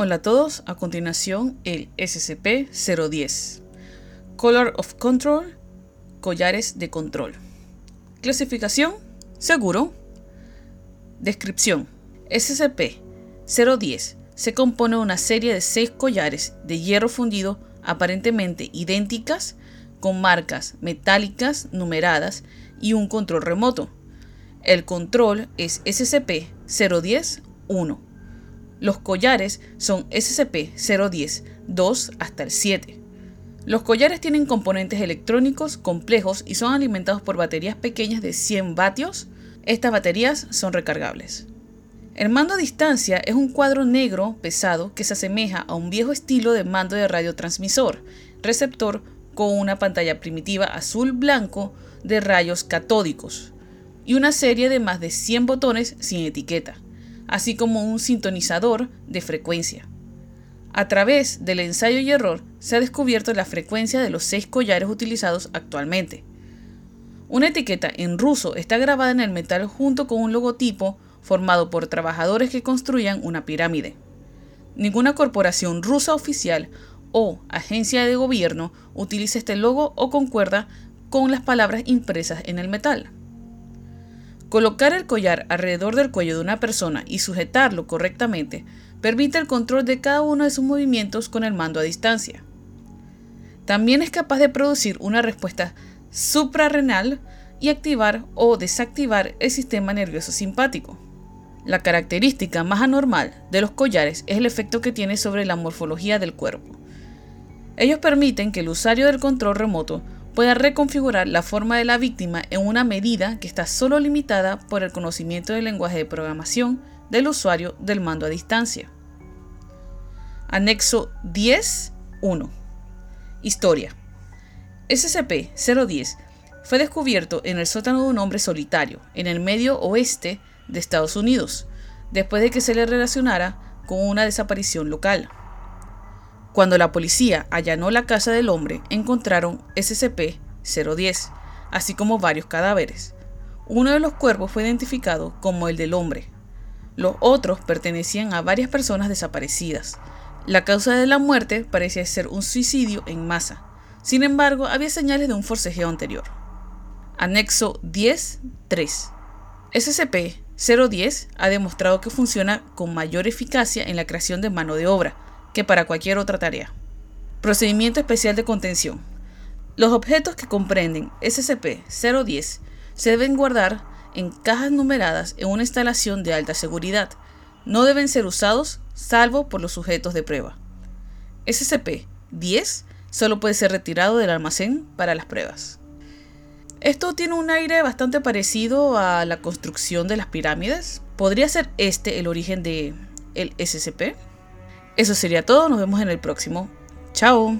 Hola a todos, a continuación el SCP-010. Color of Control, collares de control. Clasificación, seguro. Descripción. SCP-010 se compone de una serie de seis collares de hierro fundido aparentemente idénticas, con marcas metálicas numeradas y un control remoto. El control es SCP-010-1 los collares son SCP-010, 2 hasta el 7. Los collares tienen componentes electrónicos complejos y son alimentados por baterías pequeñas de 100 vatios. Estas baterías son recargables. El mando a distancia es un cuadro negro pesado que se asemeja a un viejo estilo de mando de radiotransmisor, receptor con una pantalla primitiva azul-blanco de rayos catódicos y una serie de más de 100 botones sin etiqueta así como un sintonizador de frecuencia. A través del ensayo y error se ha descubierto la frecuencia de los seis collares utilizados actualmente. Una etiqueta en ruso está grabada en el metal junto con un logotipo formado por trabajadores que construían una pirámide. Ninguna corporación rusa oficial o agencia de gobierno utiliza este logo o concuerda con las palabras impresas en el metal. Colocar el collar alrededor del cuello de una persona y sujetarlo correctamente permite el control de cada uno de sus movimientos con el mando a distancia. También es capaz de producir una respuesta suprarrenal y activar o desactivar el sistema nervioso simpático. La característica más anormal de los collares es el efecto que tiene sobre la morfología del cuerpo. Ellos permiten que el usuario del control remoto pueda reconfigurar la forma de la víctima en una medida que está solo limitada por el conocimiento del lenguaje de programación del usuario del mando a distancia. Anexo 10.1 Historia SCP-010 fue descubierto en el sótano de un hombre solitario en el medio oeste de Estados Unidos, después de que se le relacionara con una desaparición local. Cuando la policía allanó la casa del hombre, encontraron SCP-010, así como varios cadáveres. Uno de los cuerpos fue identificado como el del hombre. Los otros pertenecían a varias personas desaparecidas. La causa de la muerte parecía ser un suicidio en masa. Sin embargo, había señales de un forcejeo anterior. Anexo 10.3. SCP-010 ha demostrado que funciona con mayor eficacia en la creación de mano de obra, que para cualquier otra tarea. Procedimiento especial de contención. Los objetos que comprenden SCP-010 se deben guardar en cajas numeradas en una instalación de alta seguridad. No deben ser usados salvo por los sujetos de prueba. SCP-10 solo puede ser retirado del almacén para las pruebas. Esto tiene un aire bastante parecido a la construcción de las pirámides. ¿Podría ser este el origen de el SCP? Eso sería todo, nos vemos en el próximo. Chao.